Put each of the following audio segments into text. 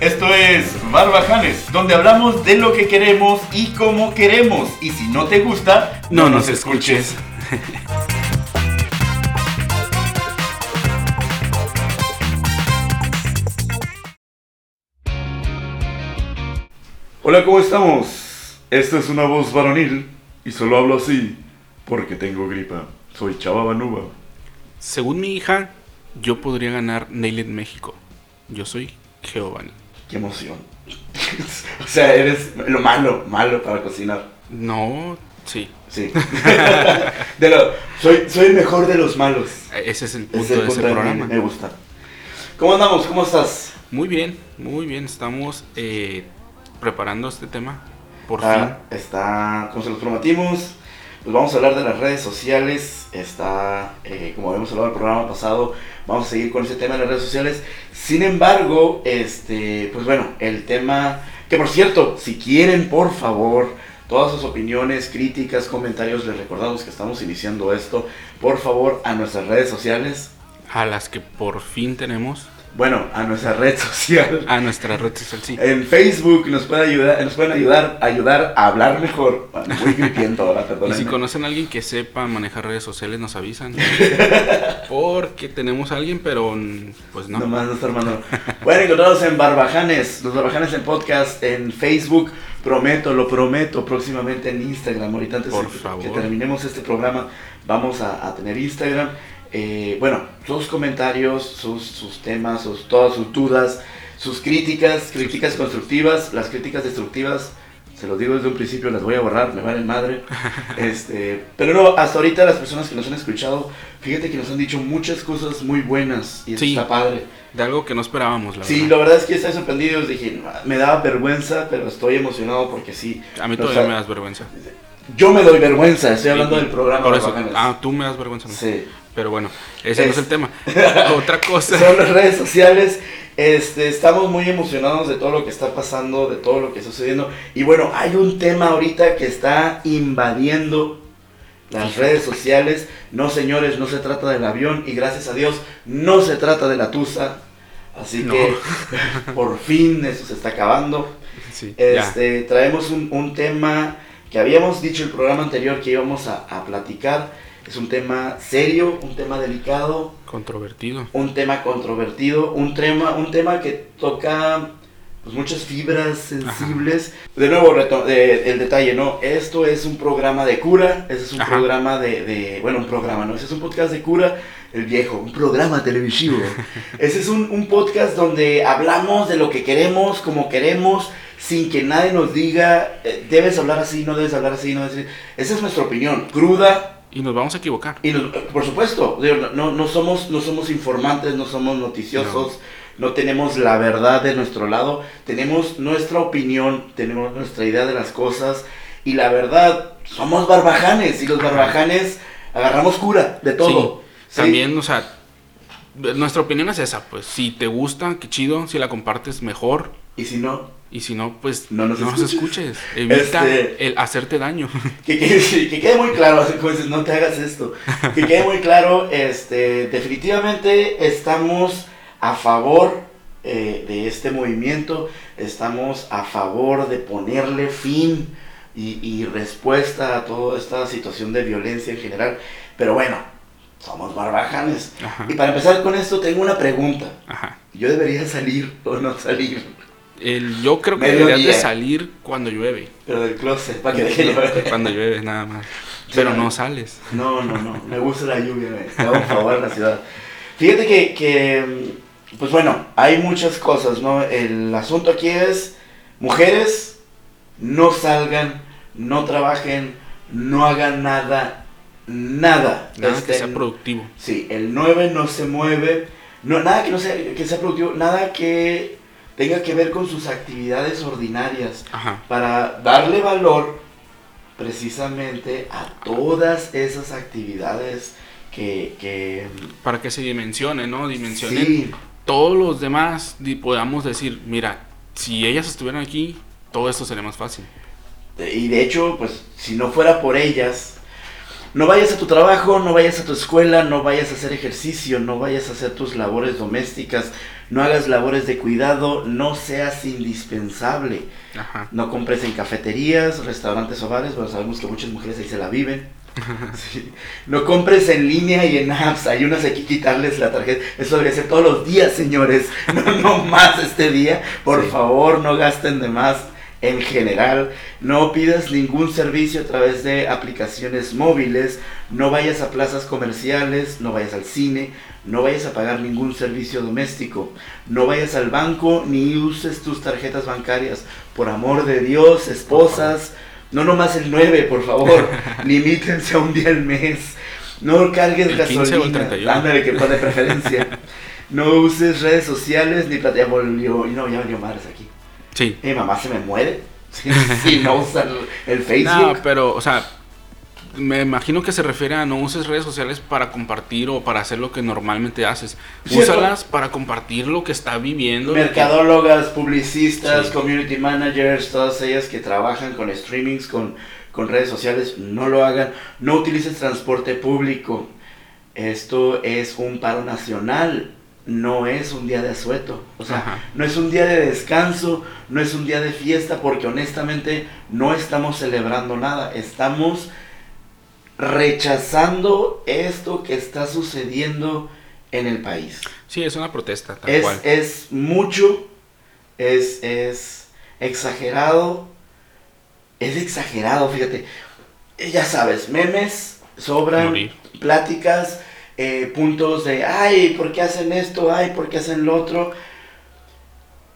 Esto es Barbajanes, donde hablamos de lo que queremos y cómo queremos. Y si no te gusta, no, nos escuches. Hola, ¿cómo estamos? Esta es una voz varonil y solo hablo así porque tengo gripa. Soy Chava Banuba. Según mi hija, yo podría ganar Nailed México. Yo soy Giovanni. Qué emoción. o sea, eres lo malo, malo para cocinar. No, sí. Sí. de lo, soy, soy el mejor de los malos. Ese es el punto de ese programa. Me, gusta. ¿Cómo andamos? ¿Cómo estás? Muy bien, muy bien. Estamos eh, preparando este tema. Por fin. Está, como se los prometimos, pues vamos a hablar de las redes sociales. Está, eh, como habíamos hablado en el programa pasado, vamos a seguir con ese tema de las redes sociales. Sin embargo, este, pues bueno, el tema, que por cierto, si quieren, por favor, todas sus opiniones, críticas, comentarios, les recordamos que estamos iniciando esto, por favor, a nuestras redes sociales. A las que por fin tenemos. Bueno, a nuestra red social. A nuestra red social, sí. En Facebook nos pueden ayudar, nos pueden ayudar, ayudar a hablar mejor. Muy gripiento ahora, perdón. Y si conocen a alguien que sepa manejar redes sociales, nos avisan. Porque tenemos a alguien, pero pues no. Nomás nuestro hermano. Pueden encontrarnos en Barbajanes, los Barbajanes en podcast, en Facebook. Prometo, lo prometo, próximamente en Instagram. Ahorita antes Por que, terminemos este programa, vamos a, a tener Instagram. Eh, bueno, sus comentarios, sus, sus temas, sus, todas sus dudas, sus críticas, críticas constructivas, las críticas destructivas, se los digo desde un principio, las voy a borrar, me valen madre. este, pero no, hasta ahorita las personas que nos han escuchado, fíjate que nos han dicho muchas cosas muy buenas y está padre. De algo que no esperábamos, la sí, la verdad es que estoy sorprendido, dije, me daba vergüenza, pero estoy emocionado porque sí. A mí todavía me das vergüenza. Yo me doy vergüenza, estoy hablando del programa. Por eso, ah, tú me das vergüenza. Sí. Pero bueno, ese no es el tema. Otra cosa. Son las redes sociales. Este, estamos muy emocionados de todo lo que está pasando, de todo lo que está sucediendo. Y bueno, hay un tema ahorita que está invadiendo las redes sociales. No, señores, no se trata del avión y gracias a Dios no se trata de la tusa. Así que por fin eso se está acabando. este, traemos un, tema que habíamos dicho el programa anterior que íbamos a, a platicar es un tema serio, un tema delicado. Controvertido. Un tema controvertido, un tema, un tema que toca pues, muchas fibras sensibles. De nuevo, el detalle, ¿no? Esto es un programa de cura, ese es un programa de, bueno, un programa, ¿no? Ese es un podcast de cura, el viejo, un programa televisivo. ese es un, un podcast donde hablamos de lo que queremos, como queremos, sin que nadie nos diga, eh, debes hablar así, no debes hablar así, no debes... Esa es nuestra opinión, cruda, y nos vamos a equivocar. Y por supuesto, no, no, somos, no somos informantes, no somos noticiosos, no. tenemos la verdad de nuestro lado, tenemos nuestra opinión, tenemos nuestra idea de las cosas y la verdad, somos barbajanes y los barbajanes agarramos cura de todo. También, o sea, nuestra opinión es esa, pues si te gusta, qué chido, si la compartes, mejor. Y si no, y si no, pues no nos, escuches. Evita este, el hacerte daño. Que, quede muy claro, no te hagas esto. Que quede muy claro, este, definitivamente estamos a favor eh, de este movimiento, estamos a favor de ponerle fin y, respuesta a toda esta situación de violencia en general. Pero bueno, somos barbajanes. Y para empezar con esto, tengo una pregunta. ¿Yo debería salir o no salir? El, yo creo que deberías de salir cuando llueve. Pero del closet, para que deje llover. Cuando llueve, nada más. Pero no sales. No, no, no. Me gusta la lluvia, me un favor en la ciudad. Fíjate que, que, pues bueno, hay muchas cosas, ¿no? El asunto aquí es, mujeres, no salgan, no trabajen, no hagan nada, nada. Nada que sea productivo. Sí, el 9 no se mueve, no, nada que no sea, que sea productivo, nada que tenga que ver con sus actividades ordinarias para darle valor precisamente a todas esas actividades que... Para que se dimensione, ¿no? Dimensionen todos los demás y podamos decir, mira, si ellas estuvieran aquí, todo esto sería más fácil. Y de hecho, pues si no fuera por ellas, no vayas a tu trabajo, no vayas a tu escuela, no vayas a hacer ejercicio, no vayas a hacer tus labores domésticas, no hagas labores de cuidado, no seas indispensable. No compres en cafeterías, restaurantes o bares, bueno, sabemos que muchas mujeres ahí se la viven. No compres en línea y en apps, hay unas hay que quitarles la tarjeta. Eso debería ser todos los días, señores. No, no más este día. Por favor, no gasten de más en general. No pidas ningún servicio a través de aplicaciones móviles. No vayas a plazas comerciales, no vayas al cine, no vayas a pagar ningún servicio doméstico. No vayas al banco ni uses tus tarjetas bancarias. Por amor de Dios, esposas no nomás el 9, por favor. Limítense a un día al mes. No cargues gasolina. Ándale, que de preferencia. no uses redes sociales ni plata. Ya volvió, no, ya volvió madres aquí. Sí. Mi mamá se me muere si, no usa el Facebook. No, pero, o sea, me imagino que se refiere a no uses redes sociales para compartir o para hacer lo que normalmente haces. Úsalas para compartir lo que está viviendo. Mercadólogas, publicistas, community managers, todas ellas que trabajan con streamings, con, con redes sociales, no lo hagan. No utilices transporte público. Esto es un paro nacional no es un día de asueto, o sea, no es un día de descanso, no es un día de fiesta, porque honestamente no estamos celebrando nada, estamos rechazando esto que está sucediendo en el país. Sí, es una protesta, tal es, cual. Es mucho, es, es exagerado, es exagerado, fíjate. Eh, ya sabes, memes, sobran, pláticas, eh, puntos de, ay, ¿por qué hacen esto? Ay, ¿por qué hacen lo otro?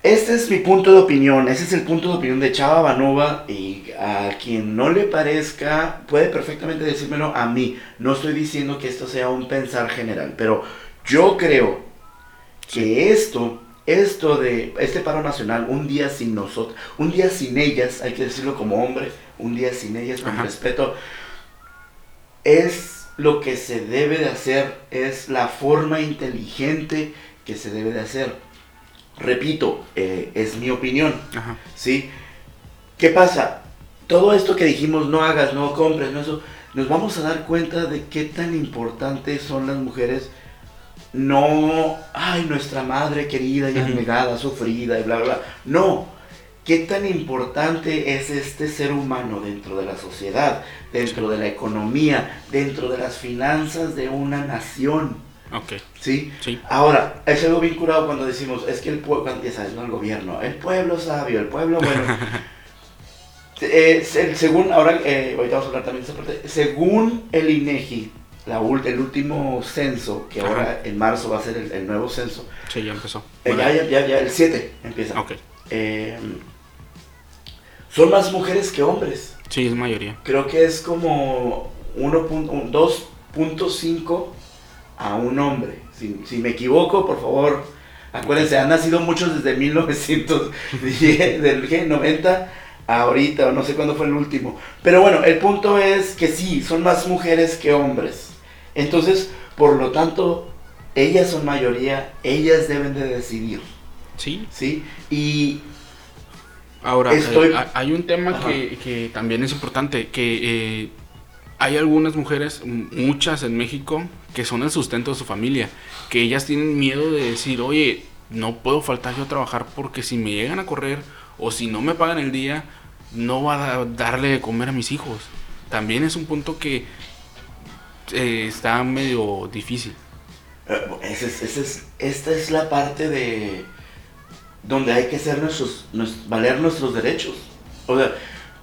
Este es mi punto de opinión, ese es el punto de opinión de Chava Banova y a quien no le parezca puede perfectamente decírmelo a mí. No estoy diciendo que esto sea un pensar general, pero yo creo que esto, esto de este paro nacional, un día sin nosotros, un día sin ellas, hay que decirlo como hombre, un día sin ellas, con respeto, es lo que se debe de hacer, es la forma inteligente que se debe de hacer repito, eh, es mi opinión. ¿Sí? ¿Qué pasa? Todo esto que dijimos, no hagas, no compres, no eso, nos vamos a dar cuenta de qué tan importantes son las mujeres. No, ay, nuestra madre querida y abnegada, sufrida y bla, bla, bla. No, qué tan importante es este ser humano dentro de la sociedad, dentro de la economía, dentro de las finanzas de una nación. Ok. ¿Sí? Sí. Ahora, es algo vinculado cuando decimos, es que el pueblo, ya sabes, no el gobierno, el pueblo sabio, el pueblo bueno. eh, según, ahora, eh, ahorita vamos a hablar también de esa parte, según el INEGI, la, el último censo, que ahora en marzo va a ser el, nuevo censo. Sí, ya empezó. Eh, ya, ya, ya, el 7 empieza. Ok. Eh, son más mujeres que hombres. Sí, es mayoría. Creo que es como 2.5 a un hombre. Si, me equivoco, por favor, acuérdense, han nacido muchos desde 1910, del G90 ahorita, o no sé cuándo fue el último. Pero bueno, el punto es que sí, son más mujeres que hombres. Entonces, por lo tanto, ellas son mayoría, ellas deben de decidir. Sí. Sí. Y ahora, eh, hay un tema que, también es importante, que eh, hay algunas mujeres, muchas en México, que son el sustento de su familia, que ellas tienen miedo de decir, oye, no puedo faltar yo a trabajar porque si me llegan a correr o si no me pagan el día, no va a darle de comer a mis hijos. También es un punto que eh, está medio difícil. Eh, esta es la parte de donde hay que hacer nuestros, valer nuestros derechos. O sea,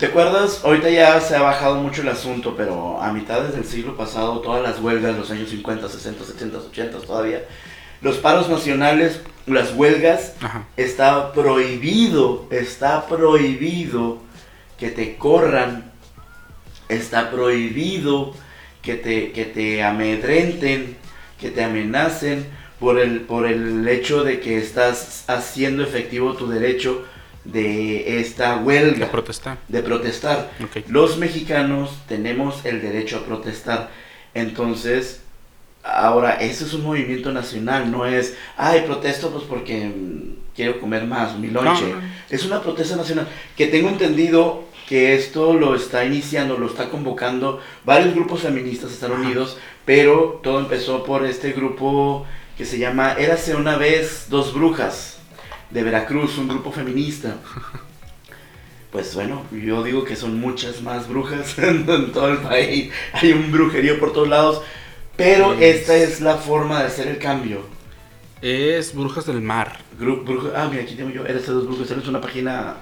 ¿Te acuerdas? Ahorita ya se ha bajado mucho el asunto, pero a mitades del siglo pasado, todas las huelgas, los años 50, 60, 70, 80 todavía, los paros nacionales, las huelgas, está prohibido, está prohibido que te corran, está prohibido que te, que te amedrenten, que te amenacen por el, por el hecho de que estás haciendo efectivo tu derecho de esta huelga. De protestar. De protestar. Los mexicanos tenemos el derecho a protestar. Entonces, ahora, eso es un movimiento nacional, no es, ay, protesto pues porque quiero comer más, mi lonche. Es una protesta nacional que tengo entendido que esto lo está iniciando, lo está convocando varios grupos feministas están unidos, pero todo empezó por este grupo que se llama Érase una vez dos brujas de Veracruz, un grupo feminista. Pues bueno, yo digo que son muchas más brujas en, todo el país. Hay un brujerío por todos lados. Pero esta es la forma de hacer el cambio. Es Brujas del Mar. ah, mira, aquí tengo yo. Eres dos brujas. Es una página.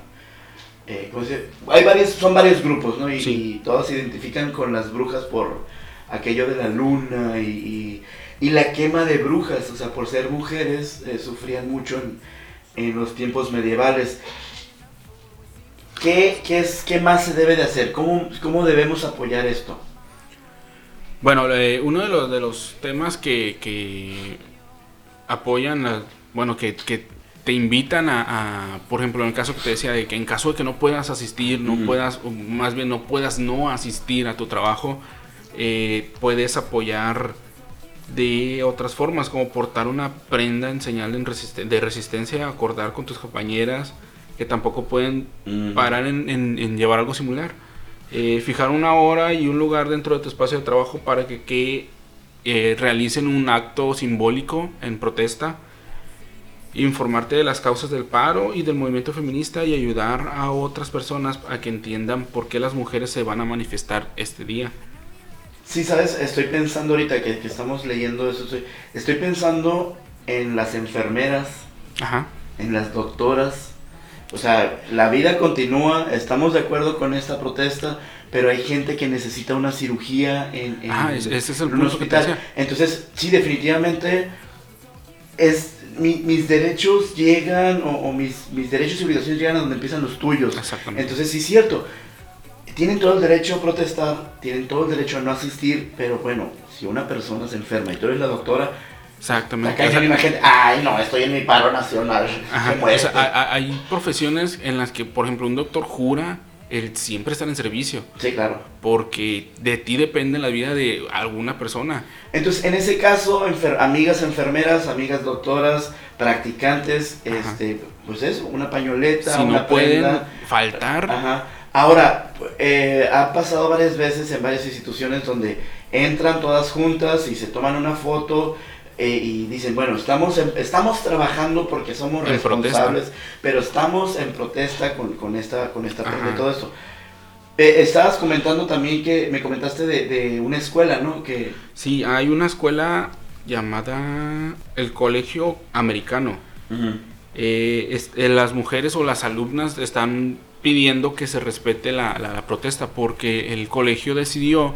Eh, ¿cómo se Hay varios, son varios grupos, ¿no? Y, sí. todos se identifican con las brujas por aquello de la luna y, y, la quema de brujas. O sea, por ser mujeres, eh, sufrían mucho en en los tiempos medievales. ¿Qué, qué, es, ¿Qué más se debe de hacer? ¿Cómo, cómo debemos apoyar esto? Bueno, eh, uno de los, de los temas que, que apoyan, bueno, que, que, te invitan a, por ejemplo, en el caso que te decía, de que en caso de que no puedas asistir, no puedas, o más bien no puedas no asistir a tu trabajo, eh, puedes apoyar de otras formas, como portar una prenda en señal de resistencia, acordar con tus compañeras que tampoco pueden parar en, llevar algo similar. Eh, fijar una hora y un lugar dentro de tu espacio de trabajo para que, eh, realicen un acto simbólico en protesta. Informarte de las causas del paro y del movimiento feminista y ayudar a otras personas a que entiendan por qué las mujeres se van a manifestar este día. Sí, sabes, estoy pensando ahorita que, estamos leyendo eso, estoy, pensando en las enfermeras, en las doctoras. O sea, la vida continúa, estamos de acuerdo con esta protesta, pero hay gente que necesita una cirugía en, ah, ese es el un hospital. Entonces, sí, definitivamente, es, mis derechos llegan, o, mis, mis derechos y obligaciones llegan a donde empiezan los tuyos. Exactamente. Entonces, sí es cierto tienen todo el derecho a protestar, tienen todo el derecho a no asistir, pero bueno, si una persona se enferma y tú eres la doctora, Exactamente. Acá hay una gente, ay, no, estoy en mi paro nacional. hay profesiones en las que, por ejemplo, un doctor jura el siempre estar en servicio. Sí, claro. Porque de ti depende la vida de alguna persona. Entonces, en ese caso, amigas enfermeras, amigas doctoras, practicantes, este, pues eso, una pañoleta, si una no pueden faltar. Ajá Ahora, eh, ha pasado varias veces en varias instituciones donde entran todas juntas y se toman una foto eh, y dicen, bueno, estamos, estamos trabajando porque somos responsables, pero estamos en protesta con, con esta, con esta de todo esto. Eh, estabas comentando también que me comentaste de, una escuela, ¿no? Que... Sí, hay una escuela llamada el Colegio Americano. las mujeres o las alumnas están pidiendo que se respete la, protesta porque el colegio decidió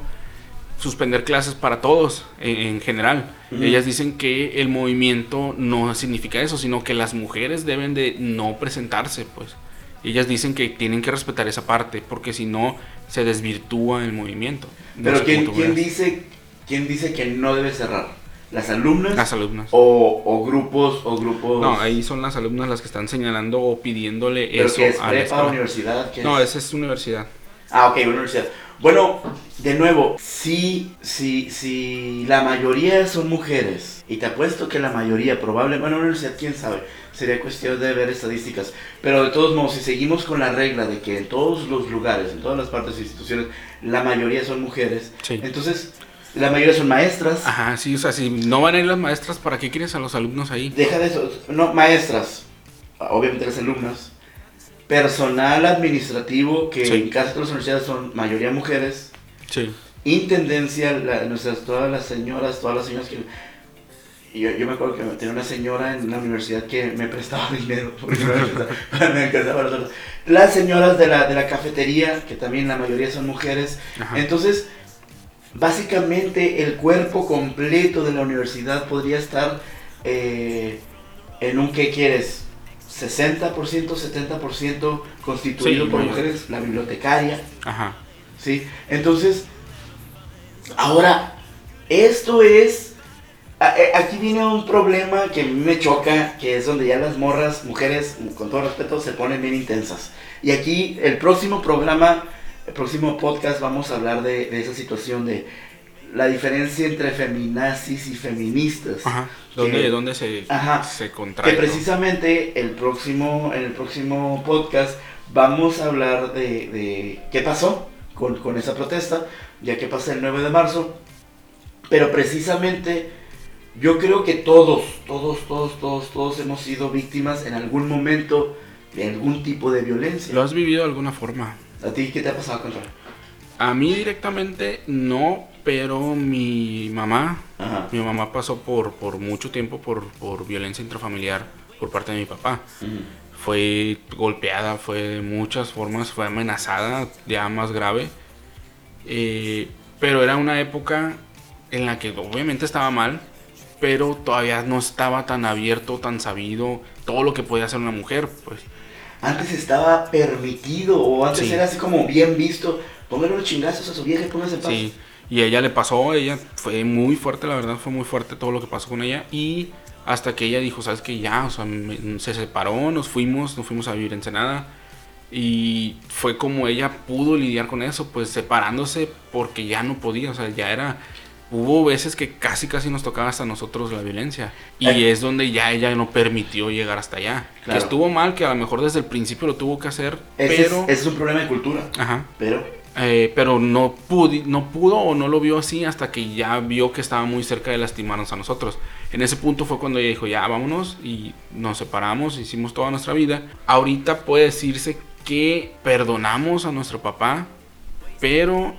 suspender clases para todos en, general. Ellas dicen que el movimiento no significa eso, sino que las mujeres deben de no presentarse, pues. Ellas dicen que tienen que respetar esa parte porque si no se desvirtúa el movimiento. Pero ¿quién, ¿quién dice, ¿quién dice que no debe cerrar? Las alumnas. Las alumnas. O, grupos, o grupos. No, ahí son las alumnas las que están señalando o pidiéndole eso es a la universidad? no, esa es universidad. Ah, ok, universidad. Bueno, de nuevo, si, si, si la mayoría son mujeres, y te apuesto que la mayoría, probable, bueno, universidad, quién sabe, sería cuestión de ver estadísticas, pero de todos modos, si seguimos con la regla de que en todos los lugares, en todas las partes e instituciones, la mayoría son mujeres, entonces la mayoría son maestras. Ajá, sí, o sea, si no van a ir las maestras, ¿para qué quieres a los alumnos ahí? Deja de eso, no, maestras, obviamente las alumnas, personal administrativo, que en casi todas las universidades son mayoría mujeres. Sí. Intendencia, nuestras, todas las señoras, todas las señoras que... Yo, yo, me acuerdo que tenía una señora en la universidad que me prestaba dinero para me Las señoras de la, de la cafetería, que también la mayoría son mujeres. Entonces, básicamente el cuerpo completo de la universidad podría estar eh, en un ¿qué quieres? 60%, 70% constituido por mujeres, la bibliotecaria. Ajá. ¿Sí? Entonces, ahora, esto es... Eh, aquí viene un problema que a mí me choca, que es donde ya las morras, mujeres, con todo respeto, se ponen bien intensas. Y aquí el próximo programa el próximo podcast vamos a hablar de, esa situación de la diferencia entre feminazis y feministas. Ajá. ¿Dónde, se, ajá, se contrae? Que precisamente el próximo, en el próximo podcast vamos a hablar de, de qué pasó con, con, esa protesta, ya que pasa el 9 de marzo. Pero precisamente yo creo que todos, todos, todos, todos, todos hemos sido víctimas en algún momento de algún tipo de violencia. ¿Lo has vivido de alguna forma? ¿A ti qué te ha pasado, Control? A mí directamente no, pero mi mamá, mi mamá pasó por, por mucho tiempo por, por violencia intrafamiliar por parte de mi papá. Fue golpeada, fue de muchas formas, fue amenazada, ya más grave. Eh, pero era una época en la que obviamente estaba mal, pero todavía no estaba tan abierto, tan sabido todo lo que podía hacer una mujer, pues. Antes estaba permitido o antes era así como bien visto póngale los chingazos a su vieja y póngase paz. Sí, y ella le pasó, ella fue muy fuerte, la verdad, fue muy fuerte todo lo que pasó con ella. Y hasta que ella dijo, ¿sabes que Ya, o sea, se separó, nos fuimos, nos fuimos a vivir en Senada. Y fue como ella pudo lidiar con eso, pues separándose porque ya no podía, o sea, ya era hubo veces que casi casi nos tocaba hasta nosotros la violencia. Y eh. es donde ya ella no permitió llegar hasta allá. Que estuvo mal, que a lo mejor desde el principio lo tuvo que hacer, pero... Es, es un problema de cultura. Ajá. Pero eh, pero no, pudo, no pudo o no lo vio así hasta que ya vio que estaba muy cerca de lastimarnos a nosotros. En ese punto fue cuando ella dijo, ya vámonos y nos separamos, hicimos toda nuestra vida. Ahorita puede decirse que perdonamos a nuestro papá, pero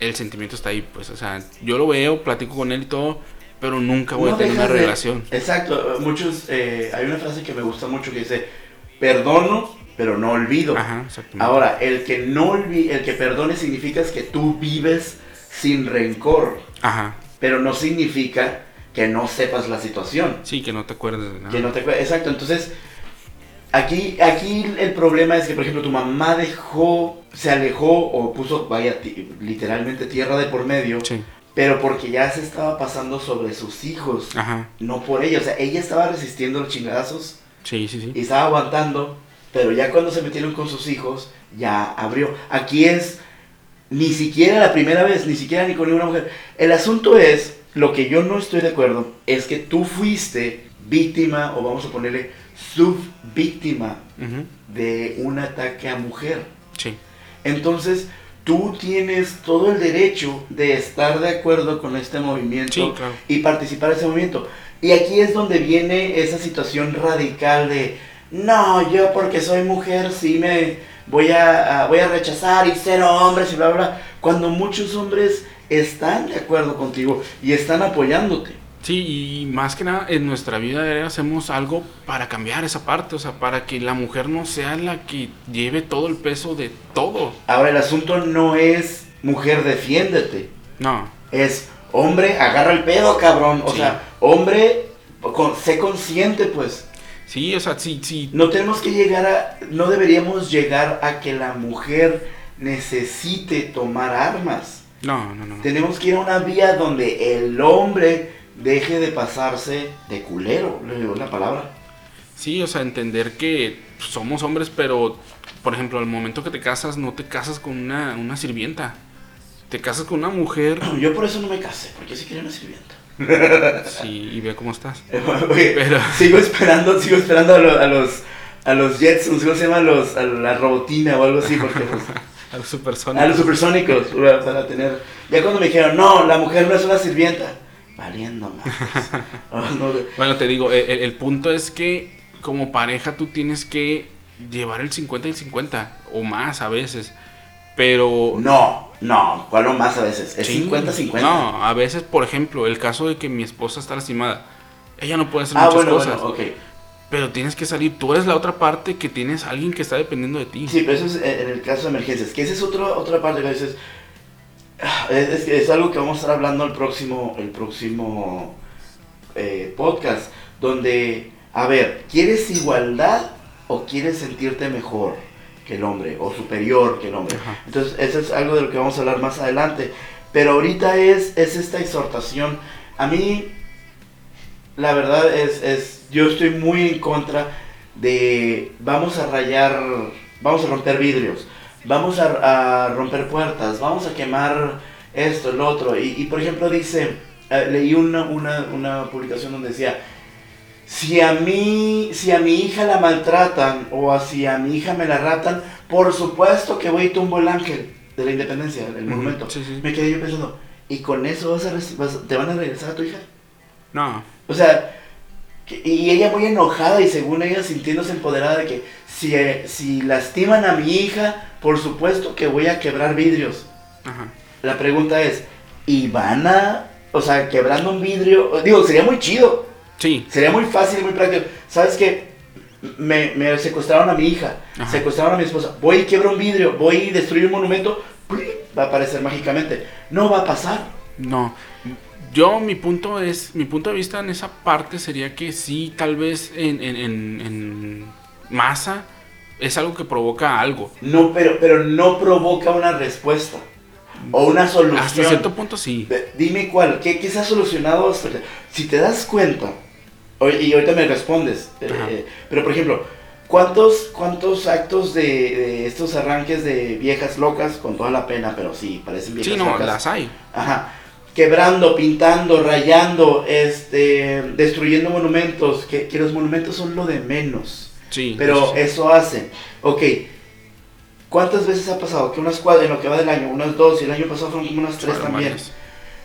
el sentimiento está ahí, pues, o sea, yo lo veo, platico con él y todo, pero nunca voy a tener una relación. Exacto, muchos, eh, hay una frase que me gusta mucho que dice, perdono, pero no olvido. Ahora, el que no olvide, el que perdone significa que tú vives sin rencor. Ajá. Pero no significa que no sepas la situación. Sí, que no te acuerdes de nada. Que no te Exacto, entonces aquí aquí el problema es que por ejemplo tu mamá dejó, se alejó o puso vaya literalmente tierra de por medio. Sí. Pero porque ya se estaba pasando sobre sus hijos, Ajá. no por ella. O sea, ella estaba resistiendo los chingadazos. Sí, sí, sí. Y estaba aguantando pero ya cuando se metieron con sus hijos, ya abrió. Aquí es ni siquiera la primera vez, ni siquiera ni con ninguna mujer. El asunto es, lo que yo no estoy de acuerdo, es que tú fuiste víctima, o vamos a ponerle subvíctima, de un ataque a mujer. Sí. Entonces, tú tienes todo el derecho de estar de acuerdo con este movimiento y participar en ese movimiento. Y aquí es donde viene esa situación radical de no, yo porque soy mujer sí me voy a, voy a rechazar y ser hombres y bla, bla, Cuando muchos hombres están de acuerdo contigo y están apoyándote. Sí, y más que nada en nuestra vida hacemos algo para cambiar esa parte, o sea, para que la mujer no sea la que lleve todo el peso de todo. Ahora, el asunto no es mujer defiéndete. No. Es hombre, agarra el pedo, cabrón. O sea, hombre, sé consciente, pues. Sí, o sea, sí, sí. No tenemos que llegar a, no deberíamos llegar a que la mujer necesite tomar armas. No, no, no. Tenemos que ir a una vía donde el hombre deje de pasarse de culero, le digo la palabra. Sí, o sea, entender que somos hombres, pero, por ejemplo, al momento que te casas, no te casas con una, una sirvienta. Te casas con una mujer. Yo por eso no me casé, porque yo sí quería una sirvienta. Sí, y ve cómo estás. Pero... Sigo esperando, sigo esperando a, los, a los, a los Jetsons, ¿cómo se llama? Los, a la robotina o algo así, porque pues, a los supersónicos. A los supersónicos, para tener... Ya cuando me dijeron, no, la mujer no es una sirvienta, valiendo más. Oh, bueno, te digo, el, el, punto es que como pareja tú tienes que llevar el 50 y el 50, o más a veces. Pero. No, no, ¿cuál más a veces? Es 50-50. No, a veces, por ejemplo, el caso de que mi esposa está lastimada. Ella no puede hacer ah, muchas cosas. Pero tienes que salir, tú eres la otra parte que tienes a alguien que está dependiendo de ti. Sí, pero eso es en el caso de emergencias. Que esa es otra otra parte que a es, es, algo que vamos a estar hablando el próximo, el próximo eh, podcast. Donde, a ver, ¿quieres igualdad o quieres sentirte mejor? que el hombre o superior que el hombre. Entonces, eso es algo de lo que vamos a hablar más adelante. Pero ahorita es, es esta exhortación. A mí, la verdad es, es, yo estoy muy en contra de vamos a rayar, vamos a romper vidrios, vamos a, romper puertas, vamos a quemar esto, el otro. Y, por ejemplo dice, eh, leí una, una, una publicación donde decía, si a mí, si a mi hija la maltratan o si a mi hija me la ratan, por supuesto que voy y tumbo el ángel de la independencia, el monumento. Me quedé yo pensando, ¿y con eso vas a, te van a regresar a tu hija? No. O sea, y ella muy enojada y según ella sintiéndose empoderada de que si, eh, si lastiman a mi hija, por supuesto que voy a quebrar vidrios. Ajá. La pregunta es, ¿y van a, o sea, quebrando un vidrio? Digo, sería muy chido Sí. Sería muy fácil y muy práctico. ¿Sabes qué? Me, me, secuestraron a mi hija, secuestraron a mi esposa. Voy y quiebro un vidrio, voy y destruyo un monumento. Va a aparecer mágicamente. No va a pasar. No. Yo, mi punto es, mi punto de vista en esa parte sería que sí, tal vez en, en, en, masa es algo que provoca algo. No, pero, pero no provoca una respuesta. O una solución. Hasta cierto punto sí. Dime cuál, ¿qué, qué se ha solucionado? Si te das cuenta, y ahorita me respondes. Eh, pero por ejemplo, ¿cuántos, cuántos actos de, estos arranques de viejas locas, con toda la pena, pero sí, parecen viejas sí, no, las hay. Ajá. Quebrando, pintando, rayando, este, destruyendo monumentos, que, los monumentos son lo de menos. Sí. Pero eso hacen. Ok. ¿Cuántas veces ha pasado que unas cuadras en lo que va del año, unas dos, y el año pasado fueron como unas tres también?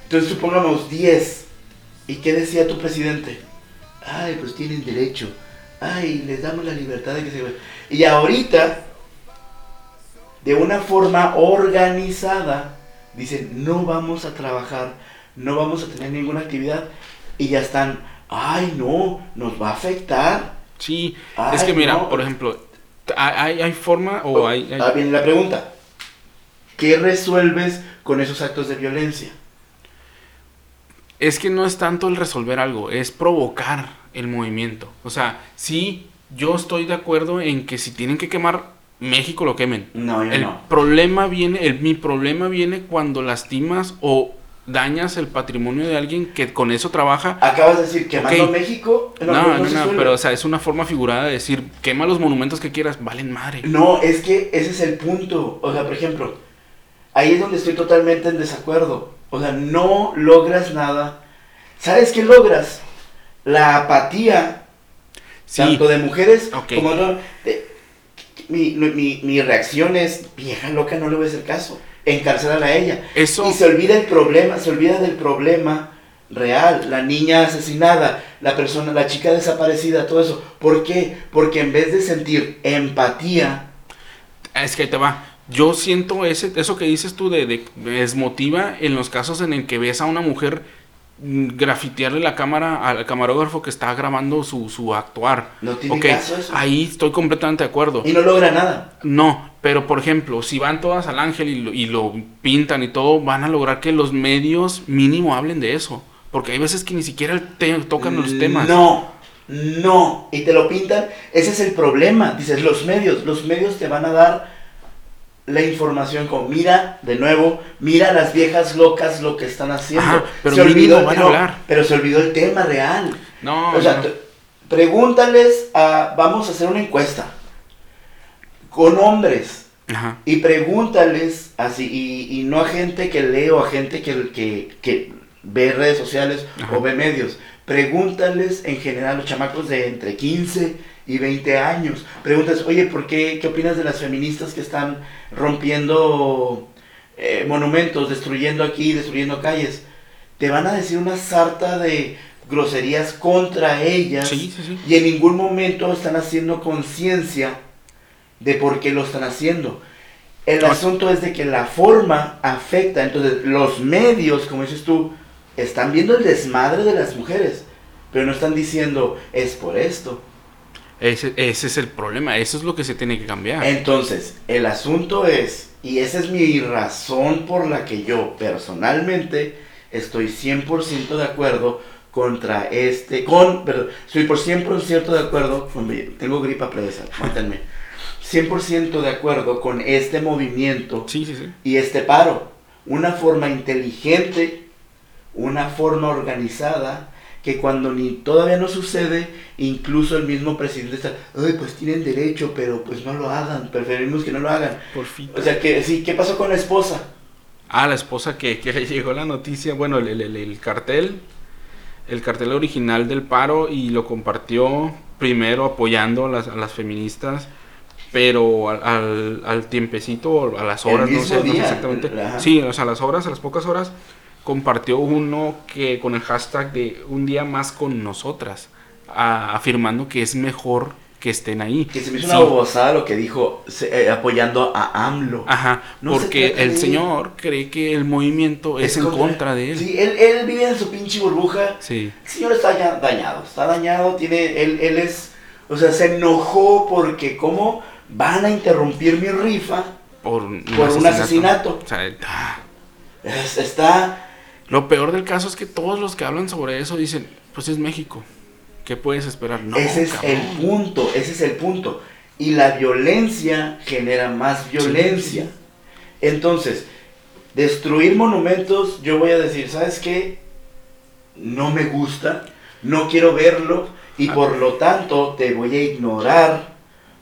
Entonces supongamos 10. ¿Y qué decía tu presidente? ay, pues tienen derecho, ay, les damos la libertad de que se... Y ahorita, de una forma organizada, dicen, no vamos a trabajar, no vamos a tener ninguna actividad, y ya están, ay, no, nos va a afectar. Sí, es que mira, por ejemplo, ¿hay, hay forma o hay, hay... viene la pregunta, ¿qué resuelves con esos actos de violencia? es que no es tanto el resolver algo, es provocar el movimiento. O sea, sí, yo estoy de acuerdo en que si tienen que quemar México lo quemen. No, yo el problema viene, el, mi problema viene cuando lastimas o dañas el patrimonio de alguien que con eso trabaja. Acabas de decir quemando México. No, no, no, pero o sea, es una forma figurada de decir quema los monumentos que quieras, valen madre. No, es que ese es el punto. O sea, por ejemplo, ahí es donde estoy totalmente en desacuerdo. O sea, no logras nada. ¿Sabes qué logras? La apatía, tanto de mujeres como de, mi, mi, reacción es, vieja loca, no le voy a hacer caso. Encarcelar a ella. Eso... Y se olvida el problema, se olvida del problema real, la niña asesinada, la persona, la chica desaparecida, todo eso. ¿Por qué? Porque en vez de sentir empatía... Es que te va yo siento ese, eso que dices tú de, de desmotiva en los casos en el que ves a una mujer grafitearle la cámara al camarógrafo que está grabando su, su actuar. No tiene caso eso. Ahí estoy completamente de acuerdo. Y no logra nada. No, pero por ejemplo, si van todas al ángel y lo, y lo pintan y todo, van a lograr que los medios mínimo hablen de eso. Porque hay veces que ni siquiera tocan los temas. No, no. Y te lo pintan. Ese es el problema. Dices, los medios, los medios te van a dar la información como mira de nuevo mira las viejas locas lo que están haciendo pero se olvidó pero se olvidó el tema real. No o sea pregúntales a vamos a hacer una encuesta con hombres y pregúntales así y, no a gente que lee o a gente que, que, que ve redes sociales o ve medios pregúntales en general los chamacos de entre 15 y 20 años. Preguntas, oye, ¿por qué? ¿Qué opinas de las feministas que están rompiendo eh, monumentos, destruyendo aquí, destruyendo calles? Te van a decir una sarta de groserías contra ellas y en ningún momento están haciendo conciencia de por qué lo están haciendo. El asunto es de que la forma afecta, entonces los medios, como dices tú, están viendo el desmadre de las mujeres, pero no están diciendo es por esto, ese, ese es el problema, eso es lo que se tiene que cambiar. Entonces, el asunto es, y esa es mi razón por la que yo personalmente estoy 100% de acuerdo contra este, con, perdón, estoy por 100% de acuerdo, tengo gripa presa, mátenme, 100% de acuerdo con este movimiento sí, sí, sí. y este paro. Una forma inteligente, una forma organizada que cuando ni todavía no sucede, incluso el mismo presidente está, ay, pues tienen derecho, pero pues no lo hagan, preferimos que no lo hagan. Por fin. O sea, que sí, ¿qué pasó con la esposa? Ah, la esposa que, que le llegó la noticia, bueno, el, el, el cartel, el cartel original del paro y lo compartió primero apoyando a las, a las feministas, pero al, al, tiempecito, a las horas, no sé, exactamente. Sí, o sea, a las horas, a las pocas horas, compartió uno que con el hashtag de un día más con nosotras, afirmando que es mejor que estén ahí. Que se me hizo una bobosada lo que dijo eh, apoyando a AMLO. Ajá, porque el señor cree que el movimiento es, en contra, de él. Sí, él, él, vive en su pinche burbuja. Sí. El señor está dañado, está dañado, tiene, él, él es, o sea, se enojó porque cómo van a interrumpir mi rifa por un, asesinato. O sea, ah. está... Lo peor del caso es que todos los que hablan sobre eso dicen, pues es México. ¿Qué puedes esperar? No, ese es el punto, ese es el punto. Y la violencia genera más violencia. Entonces, destruir monumentos, yo voy a decir, ¿sabes qué? No me gusta, no quiero verlo y ah. por lo tanto te voy a ignorar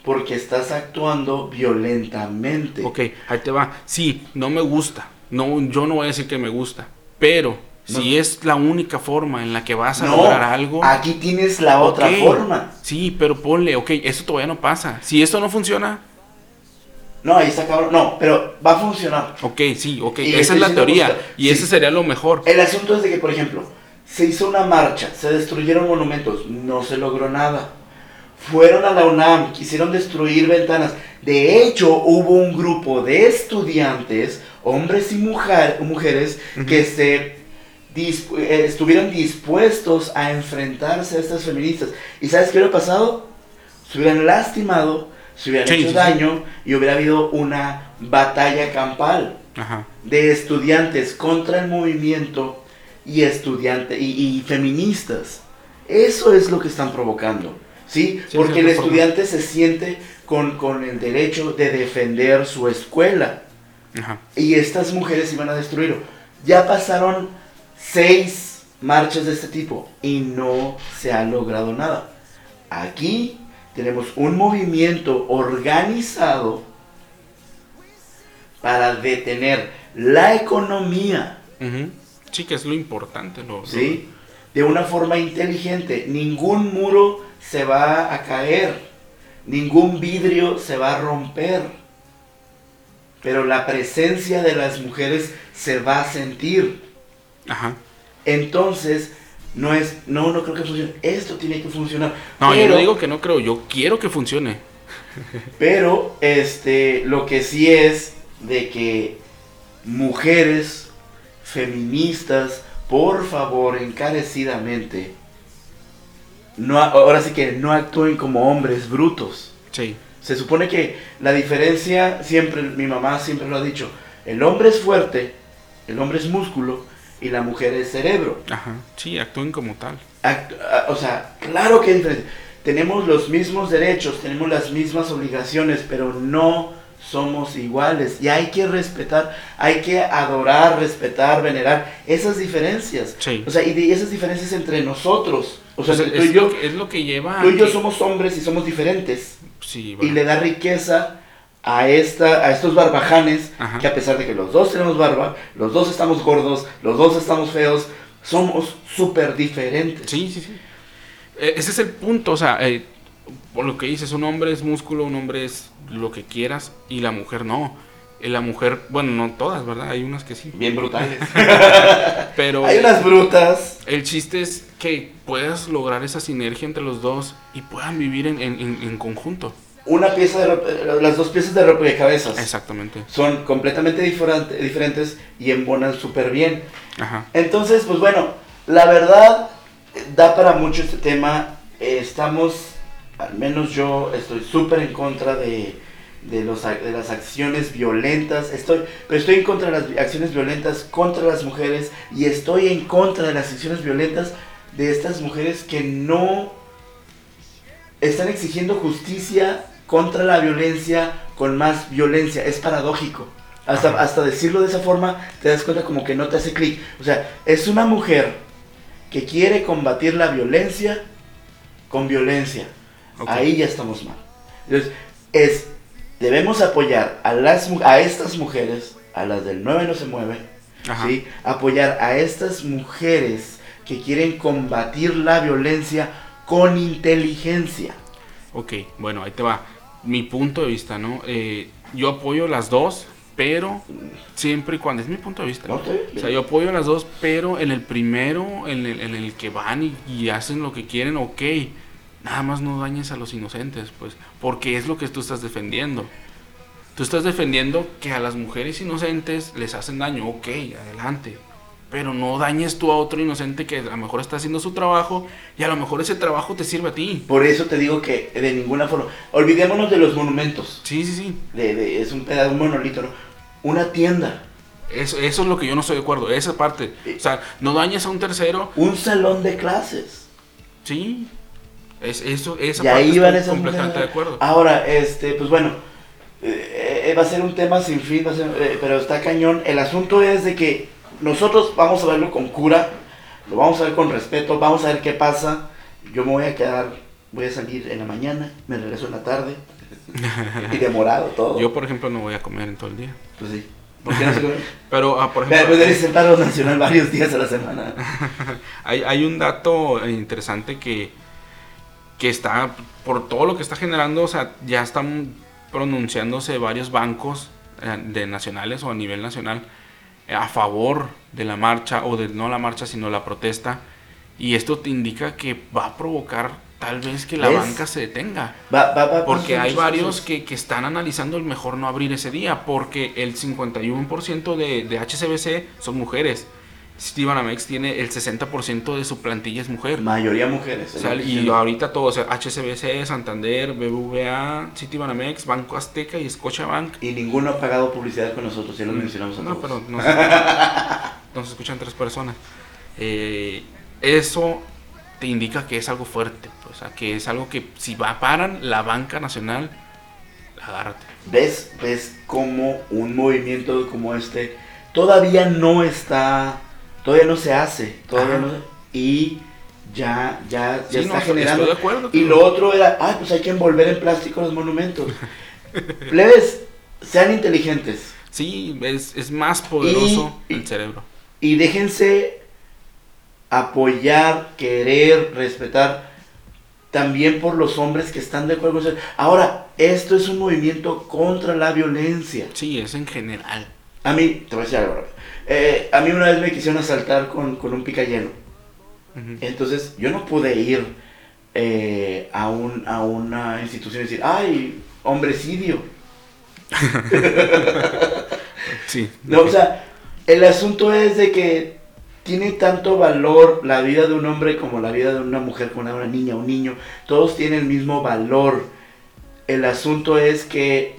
porque estás actuando violentamente. Ok, ahí te va. Sí, no me gusta. No, yo no voy a decir que me gusta, pero si es la única forma en la que vas a lograr algo. Aquí tienes la otra forma. Sí, pero ponle, ok, eso todavía no pasa. Si esto no funciona. No, ahí está cabrón. No, pero va a funcionar. Ok, sí, ok. Esa es la teoría. Y ese sería lo mejor. El asunto es de que, por ejemplo, se hizo una marcha, se destruyeron monumentos, no se logró nada. Fueron a la UNAM, quisieron destruir ventanas. De hecho, hubo un grupo de estudiantes, hombres y mujeres, que se eh, estuvieron dispuestos a enfrentarse a estas feministas. ¿Y sabes qué hubiera pasado? Se hubieran lastimado, se hubieran hecho daño y hubiera habido una batalla campal de estudiantes contra el movimiento y estudiantes y, feministas. Eso es lo que están provocando. ¿Sí? Porque el estudiante se siente con, con, el derecho de defender su escuela. Y estas mujeres iban a destruirlo. Ya pasaron seis marchas de este tipo y no se ha logrado nada. Aquí tenemos un movimiento organizado para detener la economía. Sí, que es lo importante. Lo, ¿Sí? De una forma inteligente. Ningún muro se va a caer. Ningún vidrio se va a romper. Pero la presencia de las mujeres se va a sentir. Ajá. Entonces, no es, no, no creo que funcione. Esto tiene que funcionar. No, yo no digo que no creo, yo quiero que funcione. Pero, este, lo que sí es de que mujeres feministas, por favor, encarecidamente, no, ahora sí que no actúen como hombres brutos. Sí. Se supone que la diferencia, siempre, mi mamá siempre lo ha dicho, el hombre es fuerte, el hombre es músculo, y la mujer es cerebro. Ajá, sí, actúen como tal. o sea, claro que Tenemos los mismos derechos, tenemos las mismas obligaciones, pero no somos iguales. Y hay que respetar, hay que adorar, respetar, venerar esas diferencias. Sí. O sea, y esas diferencias entre nosotros. O sea, tú y yo, es lo que lleva. Tú y yo somos hombres y somos diferentes. Sí, Y le da riqueza a, esta, a estos barbajanes que a pesar de que los dos tenemos barba, los dos estamos gordos, los dos estamos feos, somos súper diferentes. Sí, sí, sí. E, ese es el punto, o sea, eh, por lo que dices, un hombre es músculo, un hombre es lo que quieras y la mujer no. Eh, la mujer, bueno, no todas, ¿verdad? Hay unas que sí. Bien brutales. Pero... Hay unas brutas. El chiste es que puedas lograr esa sinergia entre los dos y puedan vivir en, en, en conjunto una pieza de las dos piezas de ropa de cabezas. Exactamente. Son completamente diferentes y embonan súper bien. Ajá. Entonces, pues bueno, la verdad da para mucho este tema. estamos, al menos yo estoy súper en contra de, de, los, de las acciones violentas. Estoy, pero estoy en contra de las acciones violentas contra las mujeres y estoy en contra de las acciones violentas de estas mujeres que no están exigiendo justicia contra la violencia con más violencia. Es paradójico. Hasta, hasta decirlo de esa forma te das cuenta como que no te hace clic. O sea, es una mujer que quiere combatir la violencia con violencia. Ahí ya estamos mal. Entonces, es, debemos apoyar a, las, a estas mujeres, a las del 9 no se mueve, ¿sí? apoyar a estas mujeres que quieren combatir la violencia con inteligencia. Ok, bueno, ahí te va. Mi punto de vista, ¿no? Eh, yo apoyo las dos, pero siempre y cuando es mi punto de vista. o sea, yo apoyo las dos, pero en el primero, en el, en el que van y, hacen lo que quieren, ok, nada más no dañes a los inocentes, pues, porque es lo que tú estás defendiendo. Tú estás defendiendo que a las mujeres inocentes les hacen daño, ok, adelante. Pero no dañes tú a otro inocente que a lo mejor está haciendo su trabajo y a lo mejor ese trabajo te sirve a ti. Por eso te digo que de ninguna forma. Olvidémonos de los monumentos. Sí, sí, sí. De, es un pedazo, un monolito, ¿no? una tienda. Eso, eso es lo que yo no estoy de acuerdo, esa parte. O sea, no dañes a un tercero. Un salón de clases. Sí. Es, eso, esa y parte ahí van completamente de acuerdo. Ahora, este, pues bueno, eh, eh, va a ser un tema sin fin, eh, pero está cañón. El asunto es de que nosotros vamos a verlo con cura, lo vamos a ver con respeto, vamos a ver qué pasa. Yo me voy a quedar, voy a salir en la mañana, me regreso en la tarde, y demorado todo. Yo, por ejemplo, no voy a comer en todo el día. Pues sí. ¿Por qué no se come? Pero, ah, por ejemplo... Puedes ir paro nacional varios días a la semana. hay, hay un dato interesante que, que está, por todo lo que está generando, o sea, ya están pronunciándose varios bancos eh, de nacionales o a nivel nacional eh, a favor de la marcha, o de no la marcha, sino la protesta. Y esto te indica que va a provocar tal vez que la banca se detenga. porque hay varios que, están analizando el mejor no abrir ese día, porque el 51% de, de HCBC son mujeres. Citibanamex tiene el 60% de su plantilla es mujer. Mayoría mujeres. y ahorita todos, HCBC, Santander, BBVA, Citibanamex, Banco Azteca y Scotiabank. Y ninguno ha pagado publicidad con nosotros, ya lo mm, mencionamos a No, pero nos, nos escuchan tres personas. Eh, eso te indica que es algo fuerte. O sea, que es algo que si va, paran la banca nacional, agárrate. ¿Ves? ¿Ves cómo un movimiento como este todavía no está, todavía no se hace, todavía no, y ya, ya, ya está generando. de acuerdo, y lo otro era, ah, pues hay que envolver en plástico los monumentos. Plebes, sean inteligentes. Sí, es, es más poderoso el cerebro. Y déjense apoyar, querer, respetar también por los hombres que están de acuerdo con. Ahora, esto es un movimiento contra la violencia. Sí, es en general. A mí, te voy a decir algo, eh, a mí una vez me quisieron asaltar con, un picayelo. Entonces, yo no pude ir eh, a, un, a una institución y decir, ay, hombrecidio. sí. No, o sea, el asunto es de que tiene tanto valor la vida de un hombre como la vida de una mujer, como una niña, un niño. Todos tienen el mismo valor. El asunto es que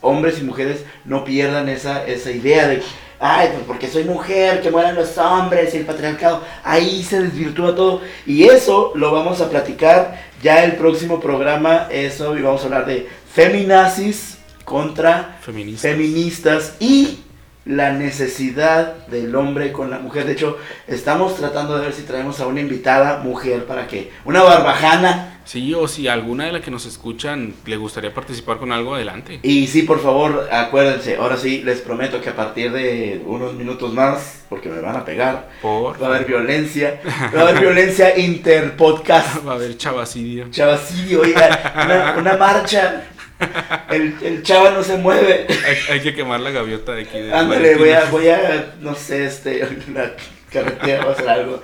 hombres y mujeres no pierdan esa, esa idea de, ay, pues porque soy mujer, que mueran los hombres y el patriarcado. Ahí se desvirtúa todo. Y eso lo vamos a platicar ya el próximo programa. Eso, y vamos a hablar de feminazis contra feministas y la necesidad del hombre con la mujer. De hecho, estamos tratando de ver si traemos a una invitada mujer para que, una barbajana. Sí, o si alguna de las que nos escuchan le gustaría participar con algo adelante. Y sí, por favor, acuérdense, ahora sí, les prometo que a partir de unos minutos más, porque me van a pegar, por va a haber violencia, va a haber violencia interpodcast. Va a haber chavacidio. Chavacidio, oiga, una, una marcha el, el chava no se mueve. Hay, que quemar la gaviota de aquí. De Ándale, voy a, voy a, no sé, este, una carretera, a hacer algo.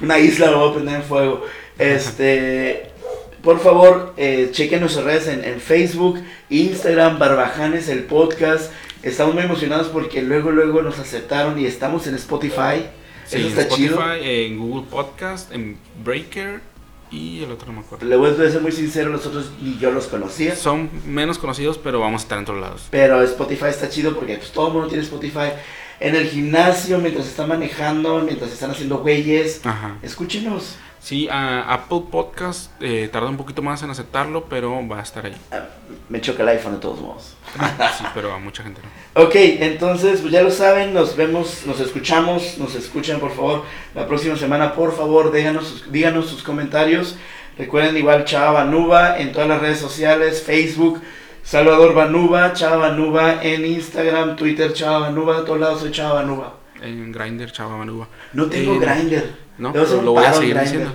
Una isla lo voy a prender en fuego. Este, por favor, eh, chequen nuestras redes en, en, Facebook, Instagram, Barbajanes, el podcast. Estamos muy emocionados porque luego, luego nos aceptaron y estamos en Spotify. Sí, Eso está en Spotify, en Google Podcast, en Breaker y el otro no me acuerdo. Le voy a ser muy sincero, nosotros ni yo los conocía. Son menos conocidos, pero vamos a estar en todos lados. Pero Spotify está chido porque pues, todo el mundo tiene Spotify. En el gimnasio, mientras están manejando, mientras están haciendo güeyes, escúchenos. Sí, Apple Podcast eh, tarda un poquito más en aceptarlo, pero va a estar ahí. Ah, me choca el iPhone de todos modos. sí, pero a mucha gente no. Ok, entonces, pues ya lo saben, nos vemos, nos escuchamos, nos escuchan por favor la próxima semana. Por favor, díganos, díganos sus comentarios. Recuerden igual Chava Banuba en todas las redes sociales, Facebook, Salvador Banuba, Chava Banuba en Instagram, Twitter, Chava Banuba, a todos lados soy Chava Banuba. En Grinder, Chava Manuba. No tengo eh, Grinder. No, pero lo voy a seguir diciendo.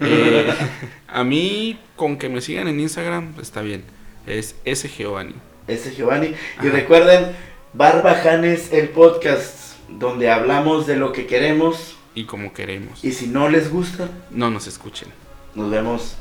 Eh, a mí, con que me sigan en Instagram, está bien. Es S. Giovanni. S. Giovanni. Y recuerden, Barbajanes, el podcast, donde hablamos de lo que queremos. Y como queremos. Y si no les gusta, no nos escuchen. Nos vemos.